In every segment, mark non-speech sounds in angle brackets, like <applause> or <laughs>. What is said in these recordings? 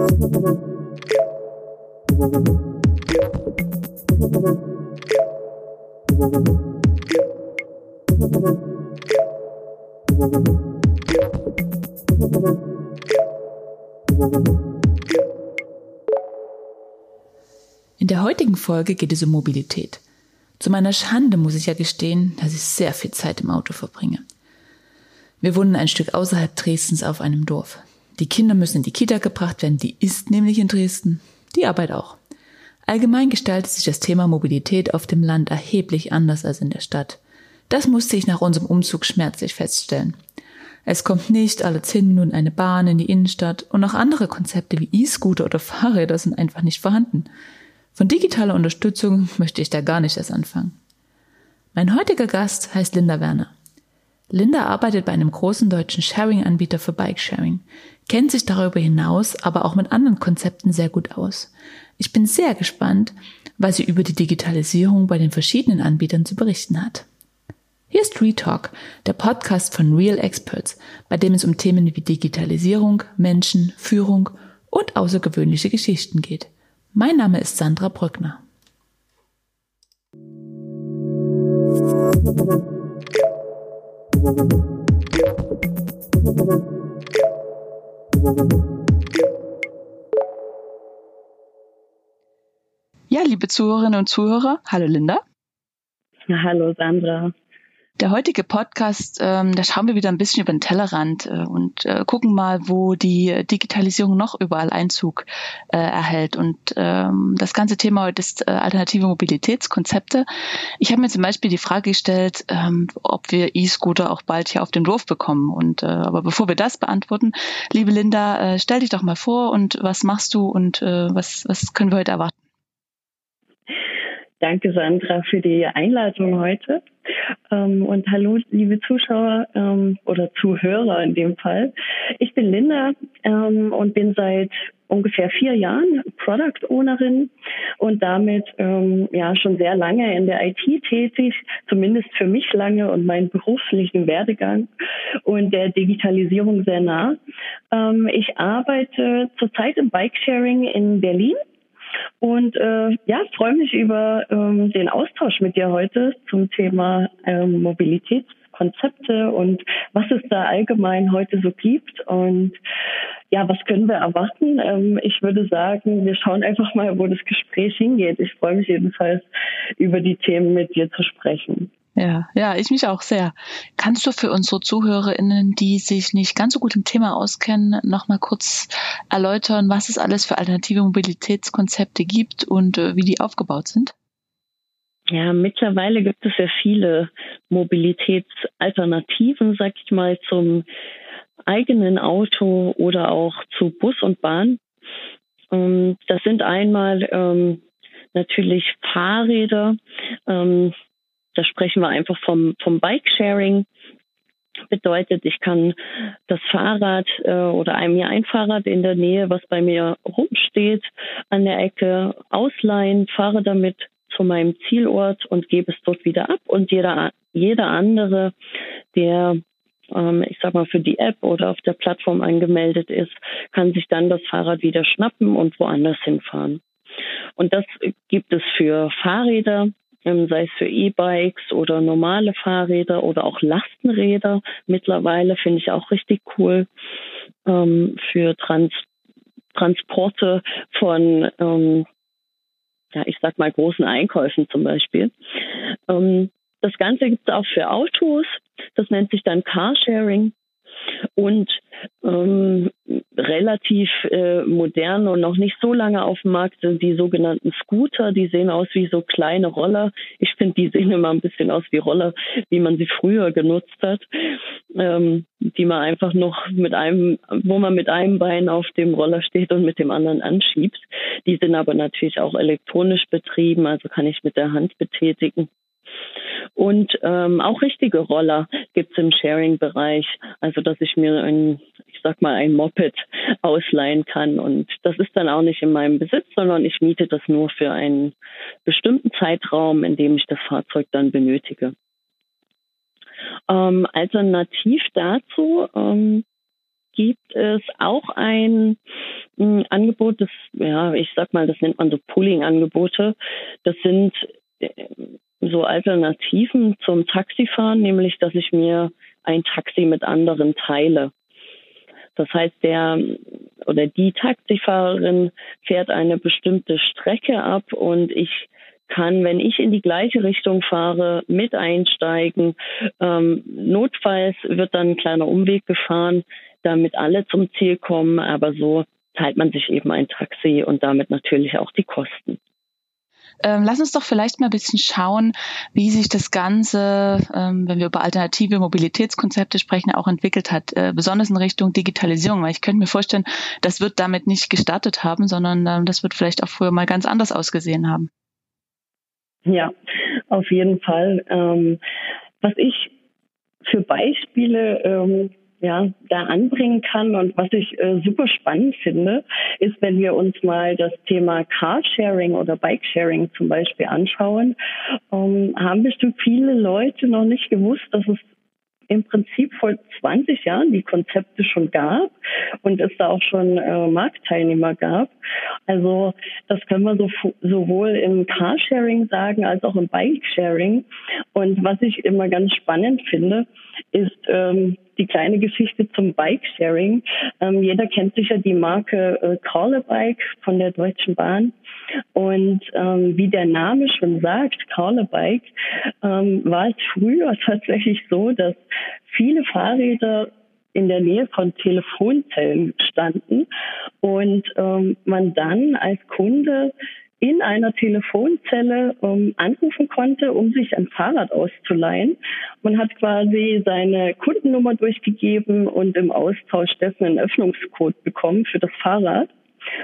In der heutigen Folge geht es um Mobilität. Zu meiner Schande muss ich ja gestehen, dass ich sehr viel Zeit im Auto verbringe. Wir wohnen ein Stück außerhalb Dresdens auf einem Dorf. Die Kinder müssen in die Kita gebracht werden, die ist nämlich in Dresden, die Arbeit auch. Allgemein gestaltet sich das Thema Mobilität auf dem Land erheblich anders als in der Stadt. Das musste ich nach unserem Umzug schmerzlich feststellen. Es kommt nicht alle zehn Minuten eine Bahn in die Innenstadt und auch andere Konzepte wie E-Scooter oder Fahrräder sind einfach nicht vorhanden. Von digitaler Unterstützung möchte ich da gar nicht erst anfangen. Mein heutiger Gast heißt Linda Werner. Linda arbeitet bei einem großen deutschen Sharing-Anbieter für Bikesharing, kennt sich darüber hinaus aber auch mit anderen Konzepten sehr gut aus. Ich bin sehr gespannt, was sie über die Digitalisierung bei den verschiedenen Anbietern zu berichten hat. Hier ist Retalk, der Podcast von Real Experts, bei dem es um Themen wie Digitalisierung, Menschen, Führung und außergewöhnliche Geschichten geht. Mein Name ist Sandra Brückner. Ja, liebe Zuhörerinnen und Zuhörer, hallo Linda. Hallo Sandra. Der heutige Podcast, ähm, da schauen wir wieder ein bisschen über den Tellerrand äh, und äh, gucken mal, wo die Digitalisierung noch überall Einzug äh, erhält. Und ähm, das ganze Thema heute ist äh, alternative Mobilitätskonzepte. Ich habe mir zum Beispiel die Frage gestellt, ähm, ob wir E-Scooter auch bald hier auf dem Dorf bekommen. Und äh, aber bevor wir das beantworten, liebe Linda, äh, stell dich doch mal vor und was machst du und was, was können wir heute erwarten? Danke, Sandra, für die Einladung heute. Ähm, und hallo, liebe Zuschauer ähm, oder Zuhörer in dem Fall. Ich bin Linda ähm, und bin seit ungefähr vier Jahren Product Ownerin und damit ja schon sehr lange in der IT tätig, zumindest für mich lange und meinen beruflichen Werdegang und der Digitalisierung sehr nah. Ich arbeite zurzeit im Bikesharing in Berlin und äh, ja, freue mich über ähm, den Austausch mit dir heute zum Thema ähm, Mobilitätskonzepte und was es da allgemein heute so gibt. Und ja, was können wir erwarten? Ähm, ich würde sagen, wir schauen einfach mal, wo das Gespräch hingeht. Ich freue mich jedenfalls, über die Themen mit dir zu sprechen. Ja, ja, ich mich auch sehr. Kannst du für unsere ZuhörerInnen, die sich nicht ganz so gut im Thema auskennen, nochmal kurz erläutern, was es alles für alternative Mobilitätskonzepte gibt und äh, wie die aufgebaut sind? Ja, mittlerweile gibt es ja viele Mobilitätsalternativen, sag ich mal, zum eigenen Auto oder auch zu Bus und Bahn. Ähm, das sind einmal ähm, natürlich Fahrräder. Ähm, da sprechen wir einfach vom, vom Bike-Sharing. Bedeutet, ich kann das Fahrrad äh, oder einem mir ein Fahrrad in der Nähe, was bei mir rumsteht, an der Ecke ausleihen, fahre damit zu meinem Zielort und gebe es dort wieder ab. Und jeder, jeder andere, der ähm, ich sag mal, für die App oder auf der Plattform angemeldet ist, kann sich dann das Fahrrad wieder schnappen und woanders hinfahren. Und das gibt es für Fahrräder, sei es für E-Bikes oder normale Fahrräder oder auch Lastenräder. Mittlerweile finde ich auch richtig cool ähm, für Trans Transporte von, ähm, ja, ich sag mal großen Einkäufen zum Beispiel. Ähm, das Ganze gibt es auch für Autos. Das nennt sich dann Carsharing. Und ähm, relativ äh, modern und noch nicht so lange auf dem Markt sind die sogenannten Scooter. Die sehen aus wie so kleine Roller. Ich finde, die sehen immer ein bisschen aus wie Roller, wie man sie früher genutzt hat, ähm, die man einfach noch mit einem, wo man mit einem Bein auf dem Roller steht und mit dem anderen anschiebt. Die sind aber natürlich auch elektronisch betrieben, also kann ich mit der Hand betätigen. Und ähm, auch richtige Roller gibt's im Sharing-Bereich, also dass ich mir ein, ich sag mal, ein Moped ausleihen kann. Und das ist dann auch nicht in meinem Besitz, sondern ich miete das nur für einen bestimmten Zeitraum, in dem ich das Fahrzeug dann benötige. Ähm, alternativ dazu ähm, gibt es auch ein ein Angebot, das, ja, ich sag mal, das nennt man so Pooling-Angebote. Das sind äh, so Alternativen zum Taxifahren, nämlich, dass ich mir ein Taxi mit anderen teile. Das heißt, der oder die Taxifahrerin fährt eine bestimmte Strecke ab und ich kann, wenn ich in die gleiche Richtung fahre, mit einsteigen. Ähm, notfalls wird dann ein kleiner Umweg gefahren, damit alle zum Ziel kommen, aber so teilt man sich eben ein Taxi und damit natürlich auch die Kosten. Ähm, lass uns doch vielleicht mal ein bisschen schauen, wie sich das Ganze, ähm, wenn wir über alternative Mobilitätskonzepte sprechen, auch entwickelt hat, äh, besonders in Richtung Digitalisierung. Weil ich könnte mir vorstellen, das wird damit nicht gestartet haben, sondern ähm, das wird vielleicht auch früher mal ganz anders ausgesehen haben. Ja, auf jeden Fall. Ähm, was ich für Beispiele ähm, ja, da anbringen kann. Und was ich äh, super spannend finde, ist, wenn wir uns mal das Thema Carsharing oder Bikesharing zum Beispiel anschauen, ähm, haben bestimmt viele Leute noch nicht gewusst, dass es im Prinzip vor 20 Jahren die Konzepte schon gab und es da auch schon äh, Marktteilnehmer gab. Also das können wir so, sowohl im Carsharing sagen als auch im Bikesharing. Und was ich immer ganz spannend finde, ist ähm, die kleine Geschichte zum Bikesharing. Ähm, jeder kennt sicher die Marke äh, Call Bike von der Deutschen Bahn. Und ähm, wie der Name schon sagt, Call Bike, ähm, war es früher <laughs> tatsächlich so, dass viele Fahrräder in der Nähe von Telefonzellen standen und ähm, man dann als Kunde in einer Telefonzelle ähm, anrufen konnte, um sich ein Fahrrad auszuleihen. Man hat quasi seine Kundennummer durchgegeben und im Austausch dessen einen Öffnungscode bekommen für das Fahrrad.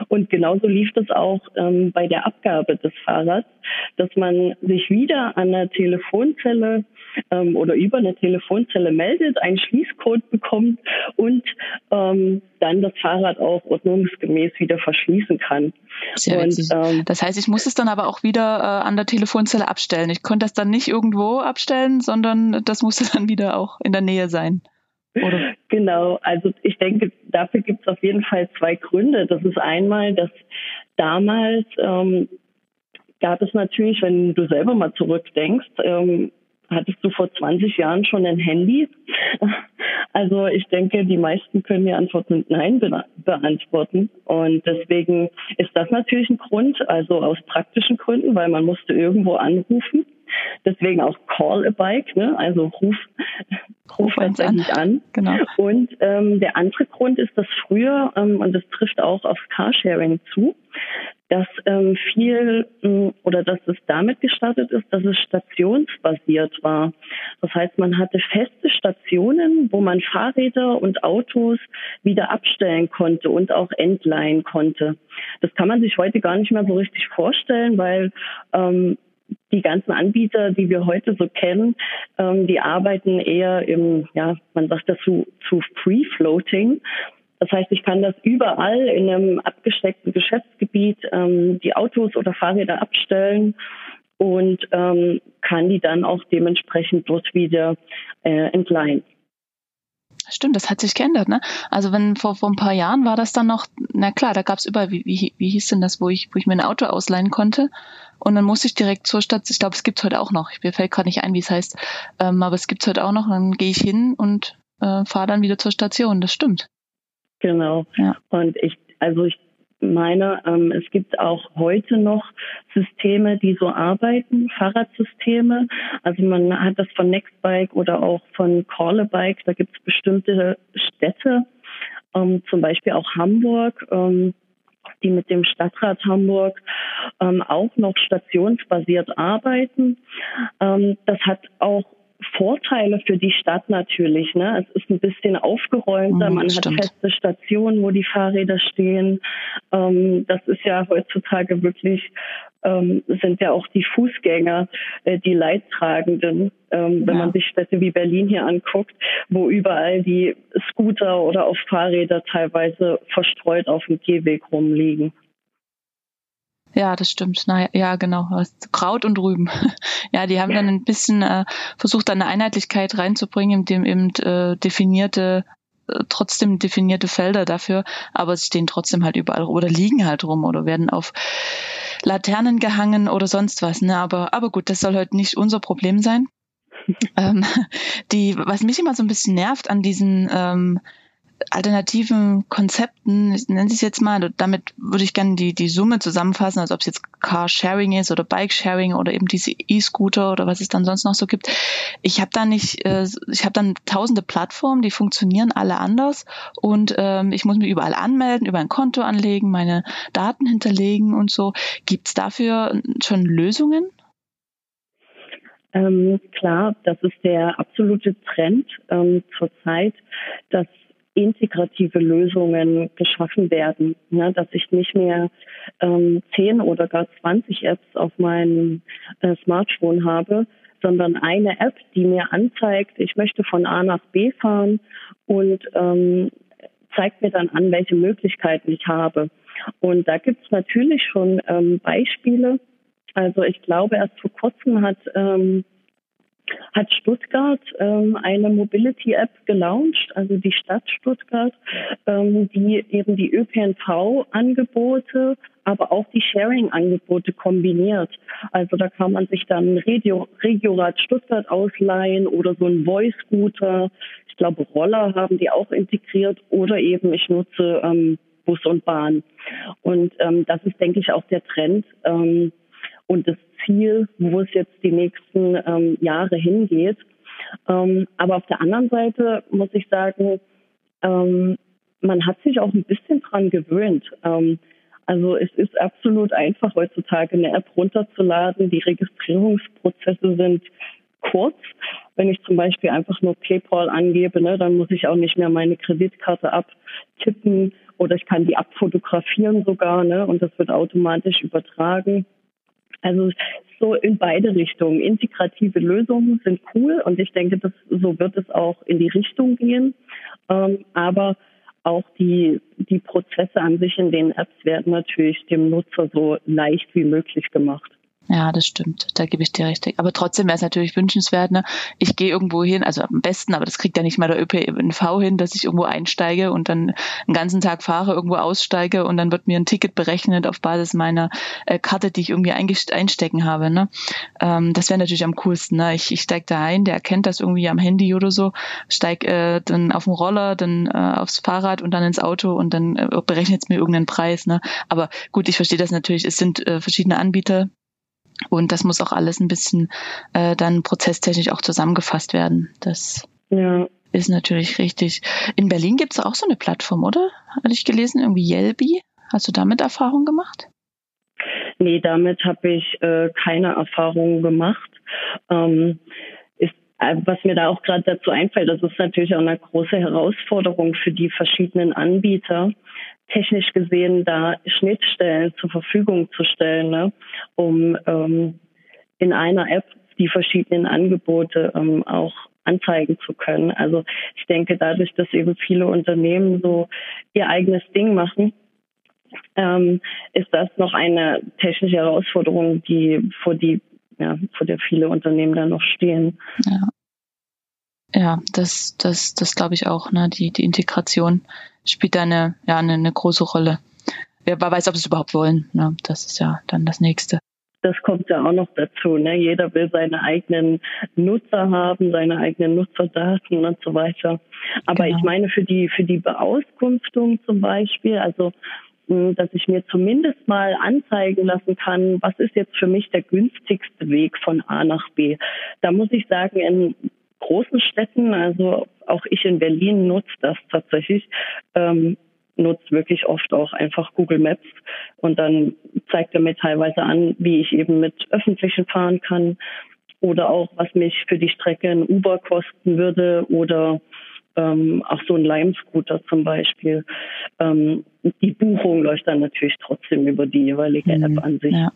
Und genauso lief das auch ähm, bei der Abgabe des Fahrrads, dass man sich wieder an der Telefonzelle ähm, oder über eine Telefonzelle meldet, einen Schließcode bekommt und ähm, dann das Fahrrad auch ordnungsgemäß wieder verschließen kann. Und, ähm, das heißt, ich muss es dann aber auch wieder äh, an der Telefonzelle abstellen. Ich konnte das dann nicht irgendwo abstellen, sondern das musste <laughs> dann wieder auch in der Nähe sein. Oder? Genau, also ich denke, dafür gibt es auf jeden Fall zwei Gründe. Das ist einmal, dass damals ähm, gab es natürlich, wenn du selber mal zurückdenkst, ähm, hattest du vor 20 Jahren schon ein Handy? Also ich denke, die meisten können die Antwort mit Nein be beantworten. Und deswegen ist das natürlich ein Grund, also aus praktischen Gründen, weil man musste irgendwo anrufen. Deswegen auch Call a Bike, ne? also ruf, ruf tatsächlich an. an. Genau. Und ähm, der andere Grund ist, dass früher, ähm, und das trifft auch auf Carsharing zu, dass ähm, viel ähm, oder dass es damit gestartet ist, dass es stationsbasiert war. Das heißt, man hatte feste Stationen, wo man Fahrräder und Autos wieder abstellen konnte und auch entleihen konnte. Das kann man sich heute gar nicht mehr so richtig vorstellen, weil ähm, die ganzen Anbieter, die wir heute so kennen, ähm, die arbeiten eher im, ja, man sagt dazu zu Free Floating. Das heißt, ich kann das überall in einem abgesteckten Geschäftsgebiet ähm, die Autos oder Fahrräder abstellen und ähm, kann die dann auch dementsprechend dort wieder äh, entleihen. Stimmt, das hat sich geändert, ne? Also wenn vor, vor ein paar Jahren war das dann noch, na klar, da gab es überall, wie, wie, wie hieß denn das, wo ich, wo ich mir ein Auto ausleihen konnte. Und dann musste ich direkt zur Stadt, ich glaube, es gibt's heute auch noch. Mir fällt gerade nicht ein, wie es heißt. Ähm, aber es gibt's heute auch noch. Dann gehe ich hin und äh, fahre dann wieder zur Station. Das stimmt. Genau. Ja. Und ich, also ich meine, ähm, es gibt auch heute noch Systeme, die so arbeiten, Fahrradsysteme. Also man hat das von Nextbike oder auch von Callabike. Da gibt es bestimmte Städte, ähm, zum Beispiel auch Hamburg, ähm, die mit dem Stadtrat Hamburg ähm, auch noch stationsbasiert arbeiten. Ähm, das hat auch Vorteile für die Stadt natürlich. Ne? Es ist ein bisschen aufgeräumter, mhm, man hat feste Stationen, wo die Fahrräder stehen. Ähm, das ist ja heutzutage wirklich, ähm, sind ja auch die Fußgänger äh, die Leidtragenden. Ähm, ja. Wenn man sich Städte wie Berlin hier anguckt, wo überall die Scooter oder auch Fahrräder teilweise verstreut auf dem Gehweg rumliegen. Ja, das stimmt. Na, ja, genau. Kraut und Rüben. <laughs> ja, die haben dann ein bisschen äh, versucht, eine Einheitlichkeit reinzubringen, indem eben äh, definierte äh, trotzdem definierte Felder dafür, aber sie stehen trotzdem halt überall oder liegen halt rum oder werden auf Laternen gehangen oder sonst was. Ne? Aber, aber gut, das soll heute nicht unser Problem sein. <laughs> ähm, <laughs> die, was mich immer so ein bisschen nervt an diesen ähm, alternativen Konzepten, ich nenne es jetzt mal, damit würde ich gerne die, die Summe zusammenfassen, also ob es jetzt Car-Sharing ist oder Bike-Sharing oder eben diese E-Scooter oder was es dann sonst noch so gibt. Ich habe da nicht, äh, ich habe dann tausende Plattformen, die funktionieren alle anders und ähm, ich muss mich überall anmelden, über ein Konto anlegen, meine Daten hinterlegen und so. Gibt es dafür schon Lösungen? Ähm, klar, das ist der absolute Trend ähm, zurzeit, dass integrative Lösungen geschaffen werden, ne, dass ich nicht mehr ähm, 10 oder gar 20 Apps auf meinem äh, Smartphone habe, sondern eine App, die mir anzeigt, ich möchte von A nach B fahren und ähm, zeigt mir dann an, welche Möglichkeiten ich habe. Und da gibt es natürlich schon ähm, Beispiele. Also ich glaube, erst vor kurzem hat ähm, hat Stuttgart ähm, eine Mobility-App gelauncht, also die Stadt Stuttgart, ähm, die eben die ÖPNV-Angebote, aber auch die Sharing-Angebote kombiniert. Also da kann man sich dann Regio, Regiorad Stuttgart ausleihen oder so ein Voice-Scooter. Ich glaube, Roller haben die auch integriert oder eben ich nutze ähm, Bus und Bahn. Und ähm, das ist, denke ich, auch der Trend. Ähm, und das Ziel, wo es jetzt die nächsten ähm, Jahre hingeht. Ähm, aber auf der anderen Seite muss ich sagen, ähm, man hat sich auch ein bisschen dran gewöhnt. Ähm, also es ist absolut einfach heutzutage eine App runterzuladen. Die Registrierungsprozesse sind kurz. Wenn ich zum Beispiel einfach nur PayPal angebe, ne, dann muss ich auch nicht mehr meine Kreditkarte abtippen oder ich kann die abfotografieren sogar, ne, und das wird automatisch übertragen. Also so in beide Richtungen. Integrative Lösungen sind cool und ich denke, dass so wird es auch in die Richtung gehen. Ähm, aber auch die, die Prozesse an sich in den Apps werden natürlich dem Nutzer so leicht wie möglich gemacht. Ja, das stimmt. Da gebe ich dir recht. Aber trotzdem wäre es natürlich wünschenswert. Ne? Ich gehe irgendwo hin, also am besten, aber das kriegt ja nicht mal der ÖPNV hin, dass ich irgendwo einsteige und dann einen ganzen Tag fahre, irgendwo aussteige und dann wird mir ein Ticket berechnet auf Basis meiner äh, Karte, die ich irgendwie einstecken habe. Ne? Ähm, das wäre natürlich am coolsten. Ne? Ich, ich steige da ein, der erkennt das irgendwie am Handy oder so, steig äh, dann auf den Roller, dann äh, aufs Fahrrad und dann ins Auto und dann äh, berechnet es mir irgendeinen Preis. Ne? Aber gut, ich verstehe das natürlich. Es sind äh, verschiedene Anbieter, und das muss auch alles ein bisschen äh, dann prozesstechnisch auch zusammengefasst werden. Das ja. ist natürlich richtig. In Berlin gibt es auch so eine Plattform, oder? Hatte ich gelesen, irgendwie Yelby. Hast du damit Erfahrung gemacht? Nee, damit habe ich äh, keine Erfahrung gemacht. Ähm, ist, äh, was mir da auch gerade dazu einfällt, das ist natürlich auch eine große Herausforderung für die verschiedenen Anbieter, technisch gesehen da Schnittstellen zur Verfügung zu stellen, ne, um ähm, in einer App die verschiedenen Angebote ähm, auch anzeigen zu können. Also ich denke, dadurch, dass eben viele Unternehmen so ihr eigenes Ding machen, ähm, ist das noch eine technische Herausforderung, die vor die ja, vor der viele Unternehmen da noch stehen. Ja. Ja, das, das, das glaube ich auch, ne? Die, die Integration spielt da eine, ja, eine, eine große Rolle. Wer weiß, ob sie es überhaupt wollen. Ne? Das ist ja dann das nächste. Das kommt ja auch noch dazu. Ne? Jeder will seine eigenen Nutzer haben, seine eigenen Nutzerdaten und so weiter. Aber genau. ich meine für die für die Beauskunftung zum Beispiel, also hm, dass ich mir zumindest mal anzeigen lassen kann, was ist jetzt für mich der günstigste Weg von A nach B. Da muss ich sagen, in großen Städten, also auch ich in Berlin nutze das tatsächlich, ähm, nutze wirklich oft auch einfach Google Maps und dann zeigt er mir teilweise an, wie ich eben mit öffentlichen fahren kann oder auch was mich für die Strecke ein Uber kosten würde oder ähm, auch so ein Lime-Scooter zum Beispiel. Ähm, die Buchung läuft dann natürlich trotzdem über die jeweilige mhm. App an sich. Ja.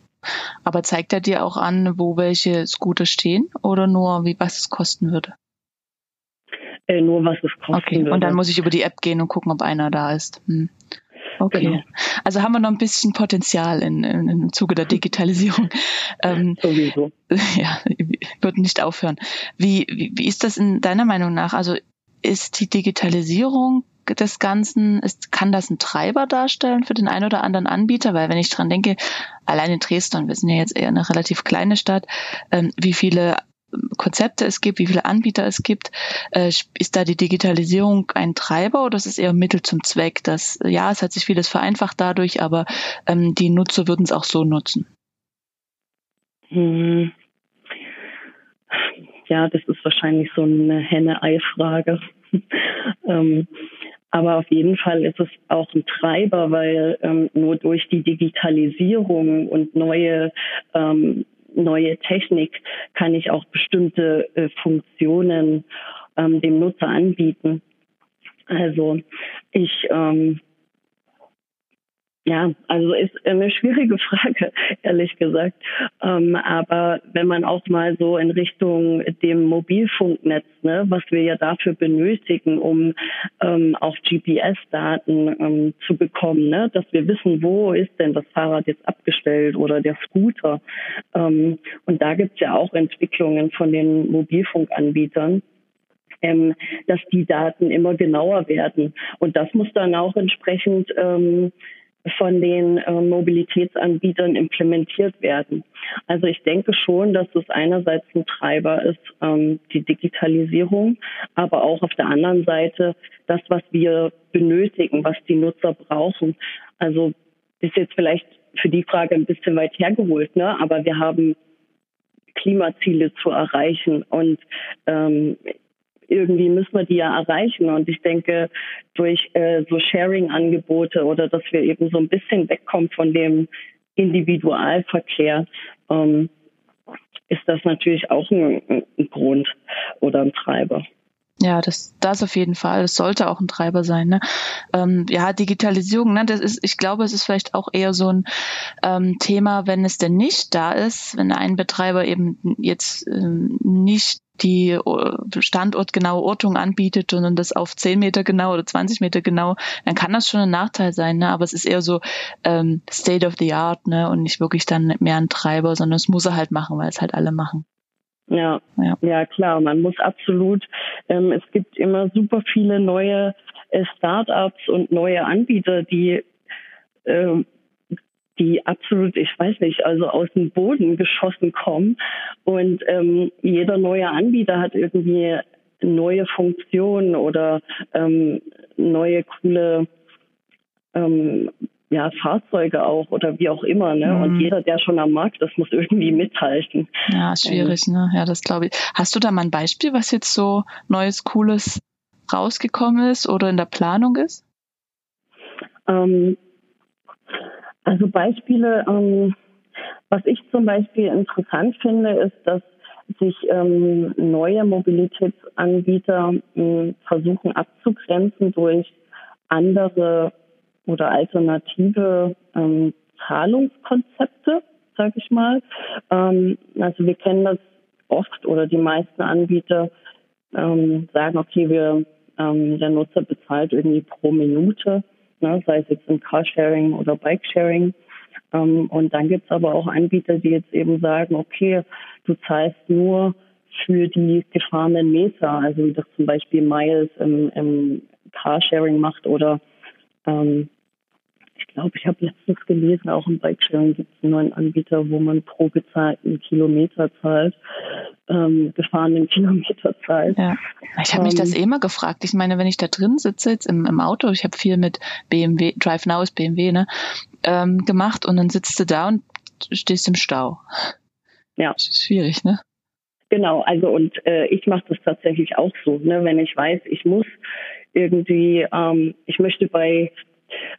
Aber zeigt er dir auch an, wo welche Scooter stehen oder nur, wie was es kosten würde? Äh, nur was es kosten okay. würde. Und dann muss ich über die App gehen und gucken, ob einer da ist. Hm. Okay. Genau. Also haben wir noch ein bisschen Potenzial in, in, im Zuge der Digitalisierung. <laughs> ähm, Sowieso. <laughs> Ja, wird nicht aufhören. Wie, wie, wie ist das in deiner Meinung nach? Also ist die Digitalisierung des Ganzen, ist, kann das ein Treiber darstellen für den einen oder anderen Anbieter? Weil wenn ich dran denke, allein in Dresden, wir sind ja jetzt eher eine relativ kleine Stadt, ähm, wie viele Konzepte es gibt, wie viele Anbieter es gibt. Äh, ist da die Digitalisierung ein Treiber oder ist es eher Mittel zum Zweck? Dass, ja, es hat sich vieles vereinfacht dadurch, aber ähm, die Nutzer würden es auch so nutzen. Hm. Ja, das ist wahrscheinlich so eine Henne-Ei-Frage. <laughs> ähm, aber auf jeden Fall ist es auch ein Treiber, weil ähm, nur durch die Digitalisierung und neue ähm, neue Technik kann ich auch bestimmte äh, Funktionen ähm, dem Nutzer anbieten. Also ich ähm, ja, also ist eine schwierige <laughs> Frage, ehrlich gesagt. Ähm, aber wenn man auch mal so in Richtung dem Mobilfunknetz, ne, was wir ja dafür benötigen, um ähm, auch GPS-Daten ähm, zu bekommen, ne, dass wir wissen, wo ist denn das Fahrrad jetzt abgestellt oder der Scooter. Und da gibt's ja auch Entwicklungen von den Mobilfunkanbietern. Ähm, dass die Daten immer genauer werden. Und das muss dann auch entsprechend ähm, von den äh, Mobilitätsanbietern implementiert werden. Also ich denke schon, dass es einerseits ein Treiber ist, ähm, die Digitalisierung, aber auch auf der anderen Seite das, was wir benötigen, was die Nutzer brauchen. Also ist jetzt vielleicht für die Frage ein bisschen weit hergeholt, ne? aber wir haben Klimaziele zu erreichen und ähm, irgendwie müssen wir die ja erreichen. Und ich denke, durch äh, so Sharing-Angebote oder dass wir eben so ein bisschen wegkommen von dem Individualverkehr, ähm, ist das natürlich auch ein, ein Grund oder ein Treiber. Ja, das, das auf jeden Fall. Das sollte auch ein Treiber sein. Ne? Ähm, ja, Digitalisierung, ne, das ist, ich glaube, es ist vielleicht auch eher so ein ähm, Thema, wenn es denn nicht da ist, wenn ein Betreiber eben jetzt ähm, nicht die äh, standortgenaue Ortung anbietet und das auf 10 Meter genau oder 20 Meter genau, dann kann das schon ein Nachteil sein. Ne? Aber es ist eher so ähm, State of the Art ne? und nicht wirklich dann mehr ein Treiber, sondern es muss er halt machen, weil es halt alle machen. Ja, ja, ja, klar. Man muss absolut. Ähm, es gibt immer super viele neue äh, Startups und neue Anbieter, die äh, die absolut, ich weiß nicht, also aus dem Boden geschossen kommen. Und ähm, jeder neue Anbieter hat irgendwie neue Funktionen oder ähm, neue coole ähm, ja, Fahrzeuge auch oder wie auch immer, ne? Mhm. Und jeder, der schon am Markt ist, muss irgendwie mithalten. Ja, schwierig, ähm, ne? Ja, das glaube ich. Hast du da mal ein Beispiel, was jetzt so Neues, Cooles rausgekommen ist oder in der Planung ist? Ähm, also Beispiele, ähm, was ich zum Beispiel interessant finde, ist, dass sich ähm, neue Mobilitätsanbieter äh, versuchen abzugrenzen durch andere oder alternative ähm, Zahlungskonzepte, sage ich mal. Ähm, also wir kennen das oft oder die meisten Anbieter ähm, sagen, okay, wir ähm, der Nutzer bezahlt irgendwie pro Minute ne, sei es jetzt im Carsharing oder Bikesharing. Ähm, und dann gibt es aber auch Anbieter, die jetzt eben sagen, okay, du zahlst nur für die gefahrenen Meter, also wie das zum Beispiel Miles im, im Carsharing macht oder ähm, glaube, ich habe letztens gelesen, auch im Bikesharing gibt es einen neuen Anbieter, wo man pro gezahlten Kilometer zahlt, ähm, gefahrenen <laughs> Kilometer zahlt. Ja. Ich habe mich das eh mal gefragt. Ich meine, wenn ich da drin sitze, jetzt im, im Auto, ich habe viel mit BMW, Drive Now ist BMW, ne, ähm, gemacht und dann sitzt du da und stehst im Stau. Ja. Das ist schwierig, ne? Genau, also und äh, ich mache das tatsächlich auch so, ne, wenn ich weiß, ich muss irgendwie, ähm, ich möchte bei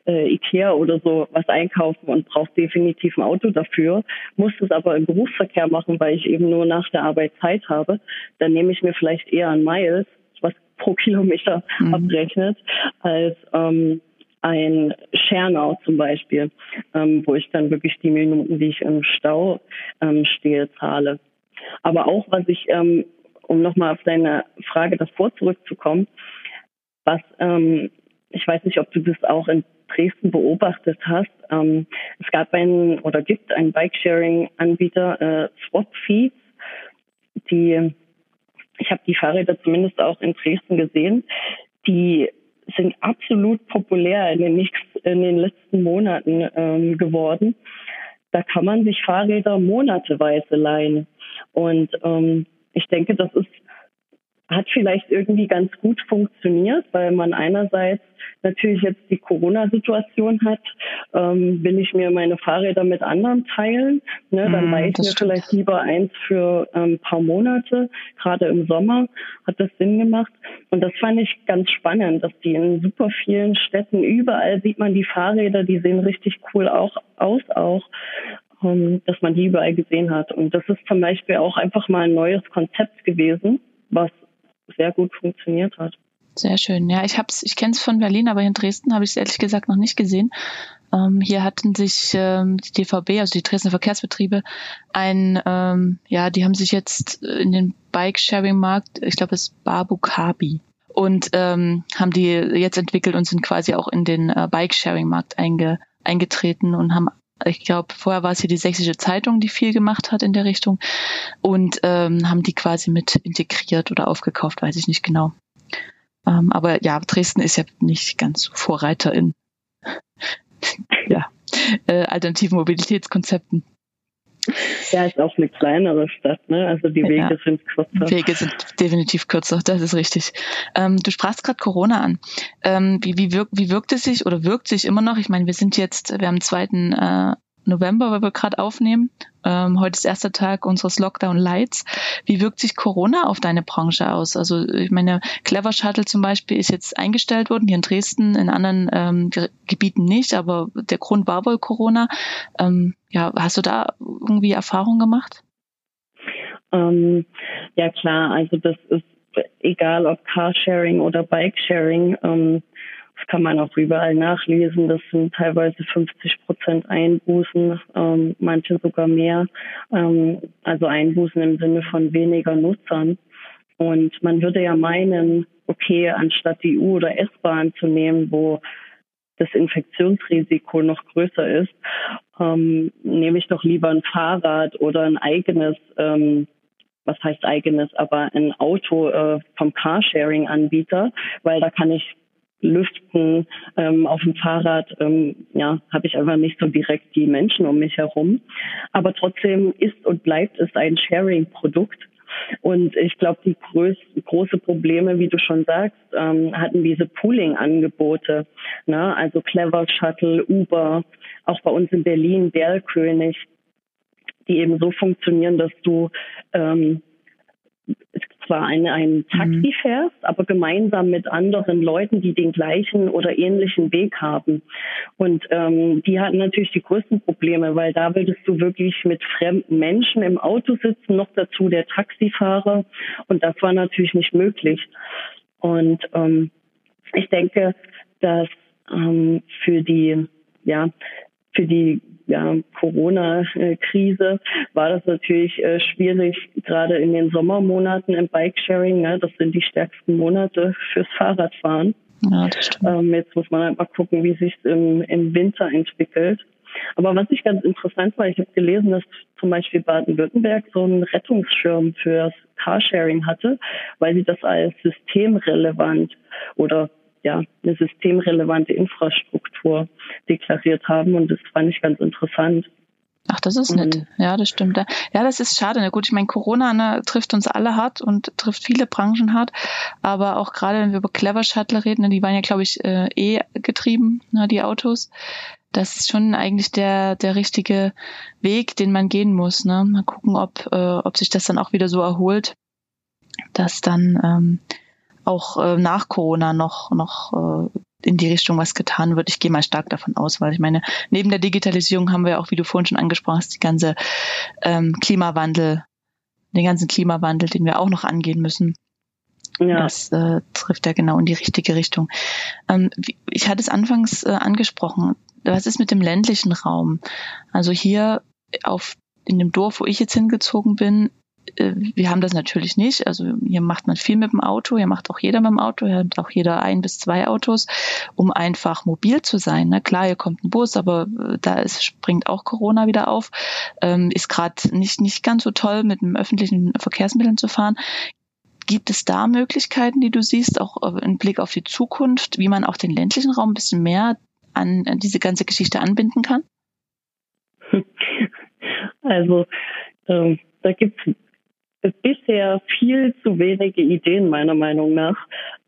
äh, Ikea oder so was einkaufen und brauche definitiv ein Auto dafür, muss es aber im Berufsverkehr machen, weil ich eben nur nach der Arbeit Zeit habe, dann nehme ich mir vielleicht eher ein Miles, was pro Kilometer mhm. abrechnet, als ähm, ein Schernau zum Beispiel, ähm, wo ich dann wirklich die Minuten, die ich im Stau ähm, stehe, zahle. Aber auch, was ich, ähm, um nochmal auf deine Frage davor zurückzukommen, was ähm, ich weiß nicht, ob du das auch in Dresden beobachtet hast. Ähm, es gab einen oder gibt einen Bikesharing-Anbieter, äh, Swapfeeds, die ich habe die Fahrräder zumindest auch in Dresden gesehen, die sind absolut populär in den, nächsten, in den letzten Monaten ähm, geworden. Da kann man sich Fahrräder monateweise leihen. Und ähm, ich denke, das ist hat vielleicht irgendwie ganz gut funktioniert, weil man einerseits natürlich jetzt die Corona-Situation hat, ähm, will ich mir meine Fahrräder mit anderen teilen, ne, dann mm, ich mir vielleicht lieber eins für ein ähm, paar Monate. Gerade im Sommer hat das Sinn gemacht. Und das fand ich ganz spannend, dass die in super vielen Städten überall sieht man die Fahrräder, die sehen richtig cool auch aus auch ähm, dass man die überall gesehen hat. Und das ist zum Beispiel auch einfach mal ein neues Konzept gewesen, was sehr gut funktioniert hat. Sehr schön. Ja, ich hab's, ich kenne es von Berlin, aber in Dresden habe ich es ehrlich gesagt noch nicht gesehen. Ähm, hier hatten sich ähm, die DVB, also die Dresdner Verkehrsbetriebe, ein, ähm, ja, die haben sich jetzt in den Bike-Sharing-Markt, ich glaube es ist Babu Kabi, und ähm, haben die jetzt entwickelt und sind quasi auch in den äh, Bike-Sharing-Markt einge, eingetreten und haben ich glaube, vorher war es hier die Sächsische Zeitung, die viel gemacht hat in der Richtung und ähm, haben die quasi mit integriert oder aufgekauft, weiß ich nicht genau. Ähm, aber ja, Dresden ist ja nicht ganz Vorreiter in <laughs> ja, äh, alternativen Mobilitätskonzepten. Ja, ist auch eine kleinere Stadt, ne? Also die Wege ja. sind kürzer. Wege sind definitiv kürzer, das ist richtig. Ähm, du sprachst gerade Corona an. Ähm, wie, wie, wirkt, wie wirkt es sich oder wirkt sich immer noch? Ich meine, wir sind jetzt, wir haben zweiten äh, November, weil wir gerade aufnehmen. Ähm, heute ist erster Tag unseres Lockdown Lights. Wie wirkt sich Corona auf deine Branche aus? Also ich meine, Clever Shuttle zum Beispiel ist jetzt eingestellt worden, hier in Dresden, in anderen ähm, Gebieten nicht, aber der Grund war wohl Corona. Ähm, ja, hast du da irgendwie Erfahrungen gemacht? Ähm, ja klar, also das ist egal ob Carsharing oder Bikesharing. Kann man auch überall nachlesen. Das sind teilweise 50 Prozent Einbußen, ähm, manche sogar mehr. Ähm, also Einbußen im Sinne von weniger Nutzern. Und man würde ja meinen, okay, anstatt die U- oder S-Bahn zu nehmen, wo das Infektionsrisiko noch größer ist, ähm, nehme ich doch lieber ein Fahrrad oder ein eigenes, ähm, was heißt eigenes, aber ein Auto äh, vom Carsharing-Anbieter, weil da kann ich Lüften ähm, auf dem Fahrrad, ähm, ja, habe ich einfach nicht so direkt die Menschen um mich herum. Aber trotzdem ist und bleibt es ein Sharing-Produkt. Und ich glaube, die größ große Probleme, wie du schon sagst, ähm, hatten diese Pooling-Angebote. Ne? Also Clever Shuttle, Uber, auch bei uns in Berlin, Berlkönig, die eben so funktionieren, dass du ähm, zwar ein, ein Taxi mhm. fährst, aber gemeinsam mit anderen Leuten, die den gleichen oder ähnlichen Weg haben. Und ähm, die hatten natürlich die größten Probleme, weil da würdest du wirklich mit fremden Menschen im Auto sitzen, noch dazu der Taxifahrer. Und das war natürlich nicht möglich. Und ähm, ich denke, dass ähm, für die ja für die ja, Corona-Krise war das natürlich äh, schwierig, gerade in den Sommermonaten im Bikesharing. Ne? Das sind die stärksten Monate fürs Fahrradfahren. Ja. Ähm, jetzt muss man halt mal gucken, wie sich im, im Winter entwickelt. Aber was ich ganz interessant war, ich habe gelesen, dass zum Beispiel Baden-Württemberg so einen Rettungsschirm fürs Carsharing hatte, weil sie das als systemrelevant oder ja, eine systemrelevante Infrastruktur deklariert haben. Und das fand ich ganz interessant. Ach, das ist nett. Mhm. Ja, das stimmt. Ja, das ist schade. Na gut, ich meine, Corona ne, trifft uns alle hart und trifft viele Branchen hart. Aber auch gerade, wenn wir über Clever Shuttle reden, ne, die waren ja, glaube ich, äh, eh getrieben, ne, die Autos. Das ist schon eigentlich der, der richtige Weg, den man gehen muss. Ne? Mal gucken, ob, äh, ob sich das dann auch wieder so erholt, dass dann ähm, auch äh, nach Corona noch, noch äh, in die Richtung was getan wird. Ich gehe mal stark davon aus, weil ich meine, neben der Digitalisierung haben wir auch, wie du vorhin schon angesprochen hast, die ganze ähm, Klimawandel, den ganzen Klimawandel, den wir auch noch angehen müssen. Ja. Das äh, trifft ja genau in die richtige Richtung. Ähm, ich hatte es anfangs äh, angesprochen. Was ist mit dem ländlichen Raum? Also hier auf in dem Dorf, wo ich jetzt hingezogen bin, äh, wir haben das natürlich nicht. Also hier macht man viel mit dem Auto, hier macht auch jeder mit dem Auto, hier hat auch jeder ein bis zwei Autos, um einfach mobil zu sein. Na klar, hier kommt ein Bus, aber äh, da ist, springt auch Corona wieder auf. Ähm, ist gerade nicht, nicht ganz so toll, mit dem öffentlichen Verkehrsmitteln zu fahren. gibt es da Möglichkeiten, die du siehst, auch im Blick auf die Zukunft, wie man auch den ländlichen Raum ein bisschen mehr an, an diese ganze Geschichte anbinden kann? <laughs> Also ähm, da gibt es bisher viel zu wenige Ideen meiner Meinung nach,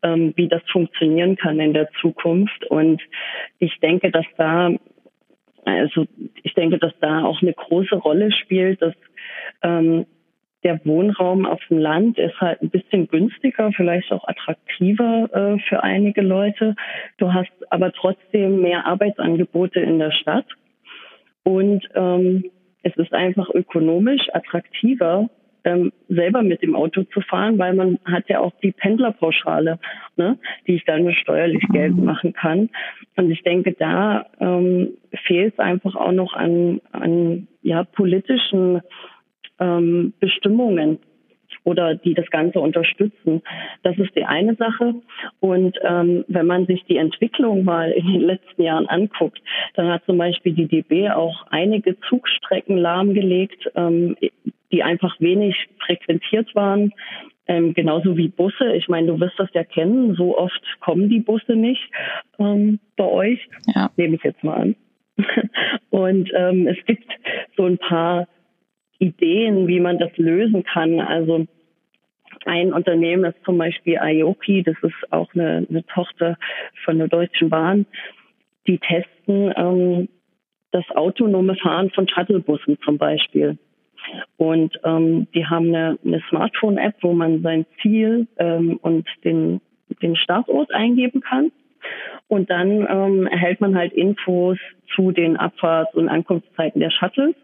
ähm, wie das funktionieren kann in der Zukunft. Und ich denke, dass da also ich denke, dass da auch eine große Rolle spielt, dass ähm, der Wohnraum auf dem Land ist halt ein bisschen günstiger, vielleicht auch attraktiver äh, für einige Leute. Du hast aber trotzdem mehr Arbeitsangebote in der Stadt und ähm, es ist einfach ökonomisch attraktiver, ähm, selber mit dem Auto zu fahren, weil man hat ja auch die Pendlerpauschale, ne, die ich dann steuerlich mhm. geltend machen kann. Und ich denke, da ähm, fehlt es einfach auch noch an, an ja, politischen ähm, Bestimmungen oder die das Ganze unterstützen. Das ist die eine Sache. Und ähm, wenn man sich die Entwicklung mal in den letzten Jahren anguckt, dann hat zum Beispiel die DB auch einige Zugstrecken lahmgelegt, ähm, die einfach wenig frequentiert waren. Ähm, genauso wie Busse. Ich meine, du wirst das ja kennen. So oft kommen die Busse nicht ähm, bei euch. Ja. Nehme ich jetzt mal an. <laughs> Und ähm, es gibt so ein paar Ideen, wie man das lösen kann. Also ein Unternehmen ist zum Beispiel Aoki, das ist auch eine, eine Tochter von der Deutschen Bahn. Die testen ähm, das autonome Fahren von Shuttlebussen zum Beispiel. Und ähm, die haben eine, eine Smartphone-App, wo man sein Ziel ähm, und den, den Startort eingeben kann. Und dann ähm, erhält man halt Infos zu den Abfahrts- und Ankunftszeiten der Shuttles.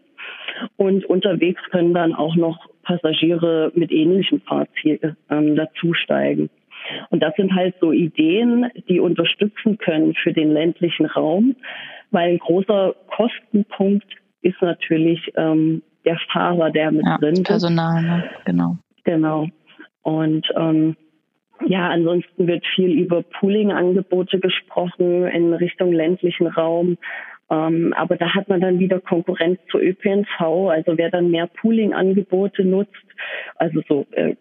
Und unterwegs können dann auch noch Passagiere mit ähnlichen Fahrzielen ähm, dazusteigen. Und das sind halt so Ideen, die unterstützen können für den ländlichen Raum, weil ein großer Kostenpunkt ist natürlich ähm, der Fahrer, der mit ja, drin ist. Personal, ne? genau. Genau. Und ähm, ja, ansonsten wird viel über Pooling-Angebote gesprochen in Richtung ländlichen Raum. Ähm, aber da hat man dann wieder Konkurrenz zu ÖPNV. Also wer dann mehr Pooling-Angebote nutzt, also so äh,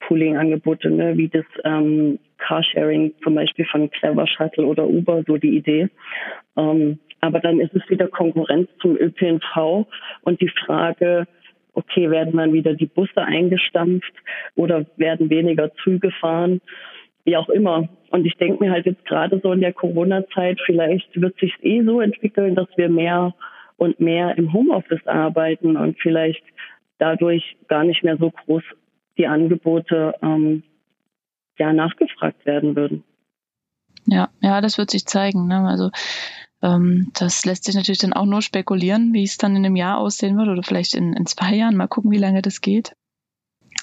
Pooling-Angebote, ne, wie das ähm, Carsharing zum Beispiel von Clever Shuttle oder Uber, so die Idee. Ähm, aber dann ist es wieder Konkurrenz zum ÖPNV und die Frage, okay, werden dann wieder die Busse eingestampft oder werden weniger Züge fahren? Wie auch immer. Und ich denke mir halt jetzt gerade so in der Corona-Zeit, vielleicht wird sich eh so entwickeln, dass wir mehr und mehr im Homeoffice arbeiten und vielleicht dadurch gar nicht mehr so groß die Angebote ähm, ja nachgefragt werden würden. Ja, ja, das wird sich zeigen. Ne? Also ähm, das lässt sich natürlich dann auch nur spekulieren, wie es dann in einem Jahr aussehen wird oder vielleicht in, in zwei Jahren. Mal gucken, wie lange das geht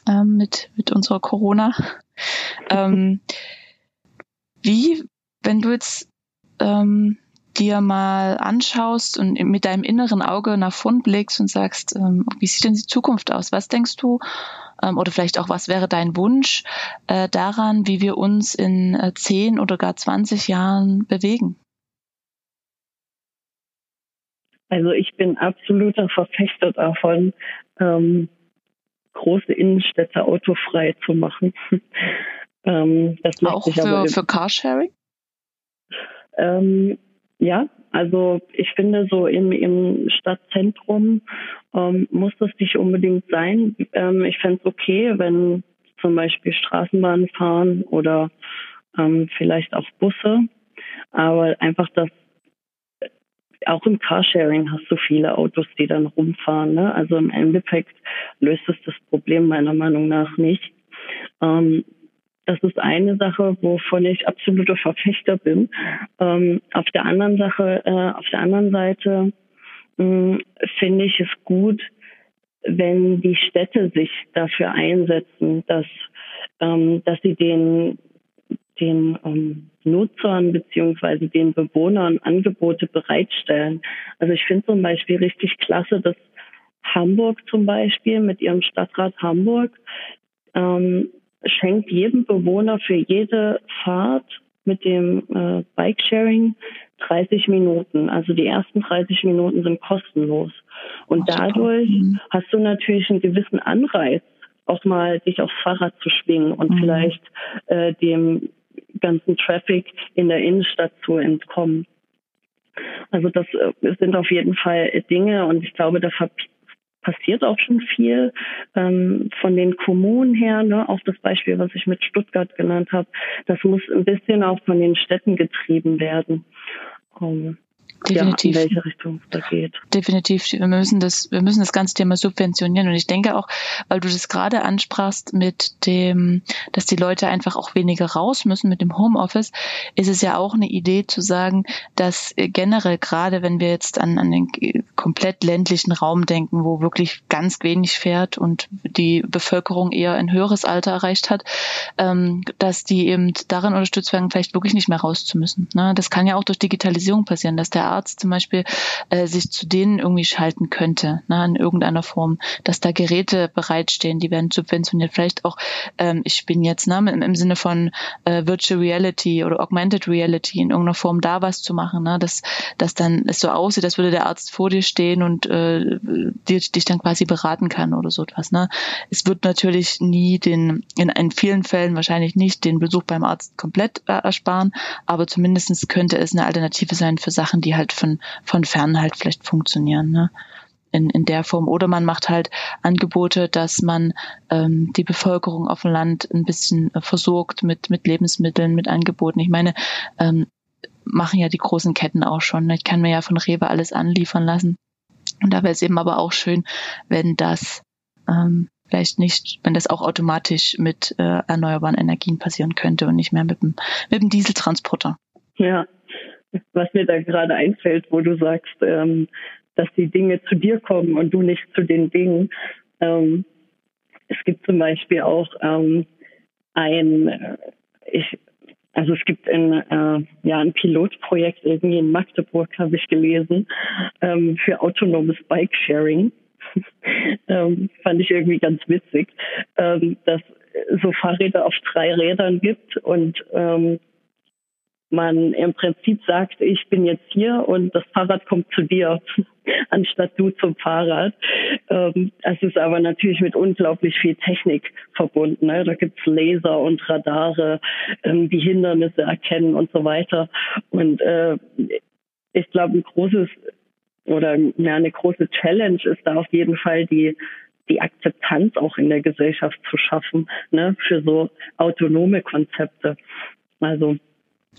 ähm, mit, mit unserer Corona. <laughs> ähm, wie, wenn du jetzt ähm, dir mal anschaust und mit deinem inneren Auge nach vorn blickst und sagst, ähm, wie sieht denn die Zukunft aus? Was denkst du? Ähm, oder vielleicht auch, was wäre dein Wunsch äh, daran, wie wir uns in äh, 10 oder gar 20 Jahren bewegen? Also ich bin absoluter Verfechter davon, ähm, große Innenstädte autofrei zu machen. <laughs> ähm, das Auch für, für Carsharing? Ähm, ja, also ich finde so im, im Stadtzentrum ähm, muss das nicht unbedingt sein. Ähm, ich fände es okay, wenn zum Beispiel Straßenbahnen fahren oder ähm, vielleicht auch Busse. Aber einfach das auch im Carsharing hast du viele Autos, die dann rumfahren. Ne? Also im Endeffekt löst es das Problem meiner Meinung nach nicht. Ähm, das ist eine Sache, wovon ich absoluter Verfechter bin. Ähm, auf der anderen Sache, äh, auf der anderen Seite hm, finde ich es gut, wenn die Städte sich dafür einsetzen, dass, ähm, dass sie den den ähm, Nutzern beziehungsweise den Bewohnern Angebote bereitstellen. Also ich finde zum Beispiel richtig klasse, dass Hamburg zum Beispiel mit ihrem Stadtrat Hamburg ähm, schenkt jedem Bewohner für jede Fahrt mit dem äh, Bikesharing 30 Minuten. Also die ersten 30 Minuten sind kostenlos. Und dadurch mhm. hast du natürlich einen gewissen Anreiz, auch mal sich aufs Fahrrad zu schwingen und mhm. vielleicht äh, dem ganzen Traffic in der Innenstadt zu entkommen. Also das äh, sind auf jeden Fall Dinge und ich glaube, da passiert auch schon viel ähm, von den Kommunen her. Ne? Auch das Beispiel, was ich mit Stuttgart genannt habe, das muss ein bisschen auch von den Städten getrieben werden. Um, Definitiv. Ja, in welche Richtung da geht. Definitiv. Wir müssen das, wir müssen das ganze Thema subventionieren. Und ich denke auch, weil du das gerade ansprachst mit dem, dass die Leute einfach auch weniger raus müssen mit dem Homeoffice, ist es ja auch eine Idee zu sagen, dass generell gerade, wenn wir jetzt an, an den komplett ländlichen Raum denken, wo wirklich ganz wenig fährt und die Bevölkerung eher ein höheres Alter erreicht hat, ähm, dass die eben darin unterstützt werden, vielleicht wirklich nicht mehr raus zu müssen. Ne? Das kann ja auch durch Digitalisierung passieren, dass der Arzt zum Beispiel äh, sich zu denen irgendwie schalten könnte, ne, in irgendeiner Form, dass da Geräte bereitstehen, die werden subventioniert. Vielleicht auch, ähm, ich bin jetzt ne, im, im Sinne von äh, Virtual Reality oder Augmented Reality in irgendeiner Form da was zu machen, ne, dass, dass dann es so aussieht, als würde der Arzt vor dir stehen und äh, dich, dich dann quasi beraten kann oder so etwas. Ne. Es wird natürlich nie den, in, in vielen Fällen wahrscheinlich nicht den Besuch beim Arzt komplett äh, ersparen, aber zumindestens könnte es eine Alternative sein für Sachen, die halt von, von fern halt vielleicht funktionieren. Ne? in, in der Form. Oder man macht halt Angebote, dass man ähm, die Bevölkerung auf dem Land ein bisschen äh, versorgt mit, mit Lebensmitteln, mit Angeboten. Ich meine, ähm, machen ja die großen Ketten auch schon. Ne? Ich kann mir ja von Rewe alles anliefern lassen. Und da wäre es eben aber auch schön, wenn das ähm, vielleicht nicht, wenn das auch automatisch mit äh, erneuerbaren Energien passieren könnte und nicht mehr mit dem, mit dem Dieseltransporter. Ja, was mir da gerade einfällt, wo du sagst, ähm, dass die Dinge zu dir kommen und du nicht zu den Dingen. Ähm, es gibt zum Beispiel auch ähm, ein, äh, ich, also es gibt ein, äh, ja, ein Pilotprojekt irgendwie in Magdeburg, habe ich gelesen, ähm, für autonomes Bike-Sharing. <laughs> ähm, fand ich irgendwie ganz witzig, ähm, dass so Fahrräder auf drei Rädern gibt und ähm, man im Prinzip sagt, ich bin jetzt hier und das Fahrrad kommt zu dir, <laughs> anstatt du zum Fahrrad. Ähm, es ist aber natürlich mit unglaublich viel Technik verbunden. Ne? Da gibt's Laser und Radare, ähm, die Hindernisse erkennen und so weiter. Und äh, ich glaube, ein großes oder eine große Challenge ist da auf jeden Fall die die Akzeptanz auch in der Gesellschaft zu schaffen, ne, für so autonome Konzepte. Also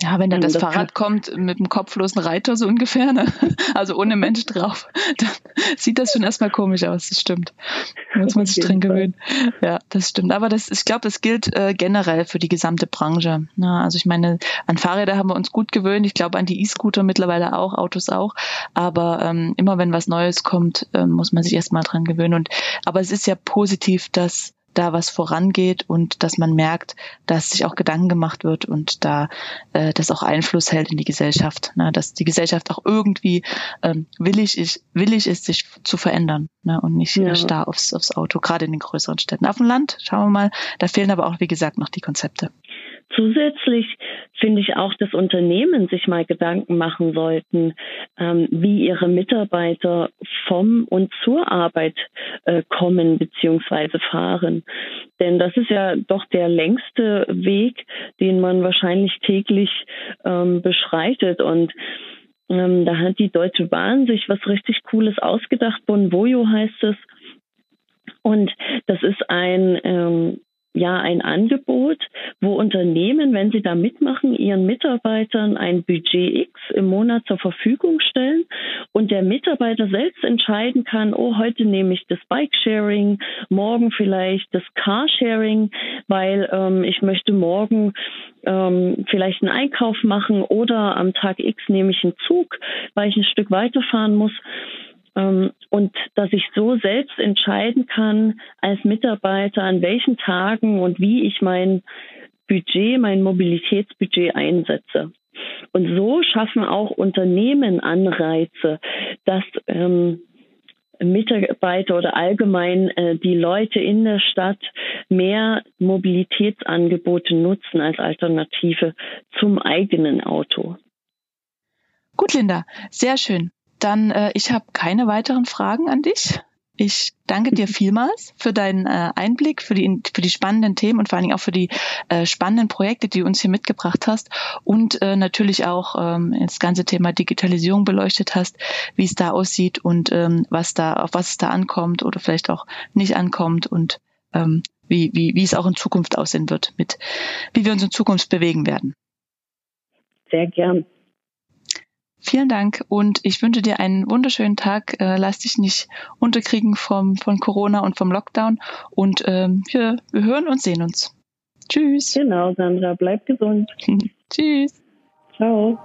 ja, wenn dann das, das Fahrrad kommt mit einem kopflosen Reiter so ungefähr, ne? <laughs> also ohne Mensch drauf, <laughs> dann sieht das schon erstmal komisch aus, das stimmt. Da muss man sich dran gewöhnen. Ja, das stimmt. Aber das, ich glaube, das gilt äh, generell für die gesamte Branche. Ne? Also ich meine, an Fahrräder haben wir uns gut gewöhnt. Ich glaube, an die E-Scooter mittlerweile auch, Autos auch. Aber ähm, immer wenn was Neues kommt, äh, muss man sich erstmal dran gewöhnen. Und aber es ist ja positiv, dass da was vorangeht und dass man merkt, dass sich auch Gedanken gemacht wird und da äh, das auch Einfluss hält in die Gesellschaft, ne? dass die Gesellschaft auch irgendwie ähm, willig, ist, willig ist, sich zu verändern ne? und nicht ja. starr aufs, aufs Auto, gerade in den größeren Städten. Auf dem Land, schauen wir mal, da fehlen aber auch, wie gesagt, noch die Konzepte. Zusätzlich finde ich auch, dass Unternehmen sich mal Gedanken machen sollten, ähm, wie ihre Mitarbeiter vom und zur Arbeit äh, kommen bzw. fahren. Denn das ist ja doch der längste Weg, den man wahrscheinlich täglich ähm, beschreitet. Und ähm, da hat die Deutsche Bahn sich was richtig Cooles ausgedacht. Bonvoyo heißt es. Und das ist ein ähm, ja ein Angebot, wo Unternehmen, wenn sie da mitmachen, ihren Mitarbeitern ein Budget X im Monat zur Verfügung stellen und der Mitarbeiter selbst entscheiden kann, oh, heute nehme ich das Bike-Sharing, morgen vielleicht das Car-Sharing, weil ähm, ich möchte morgen ähm, vielleicht einen Einkauf machen oder am Tag X nehme ich einen Zug, weil ich ein Stück weiterfahren muss. Ähm, und dass ich so selbst entscheiden kann als Mitarbeiter, an welchen Tagen und wie ich mein Budget, mein Mobilitätsbudget einsetze. Und so schaffen auch Unternehmen Anreize, dass ähm, Mitarbeiter oder allgemein äh, die Leute in der Stadt mehr Mobilitätsangebote nutzen als Alternative zum eigenen Auto. Gut, Linda, sehr schön. Dann, äh, ich habe keine weiteren Fragen an dich. Ich danke dir <laughs> vielmals für deinen äh, Einblick, für die, für die spannenden Themen und vor allen Dingen auch für die äh, spannenden Projekte, die du uns hier mitgebracht hast und äh, natürlich auch ähm, das ganze Thema Digitalisierung beleuchtet hast, wie es da aussieht und ähm, was da, auf was es da ankommt oder vielleicht auch nicht ankommt und ähm, wie, wie, wie es auch in Zukunft aussehen wird, mit wie wir uns in Zukunft bewegen werden. Sehr gern. Vielen Dank und ich wünsche dir einen wunderschönen Tag. Äh, lass dich nicht unterkriegen vom, von Corona und vom Lockdown. Und ähm, wir, wir hören und sehen uns. Tschüss. Genau, Sandra. Bleib gesund. <laughs> Tschüss. Ciao.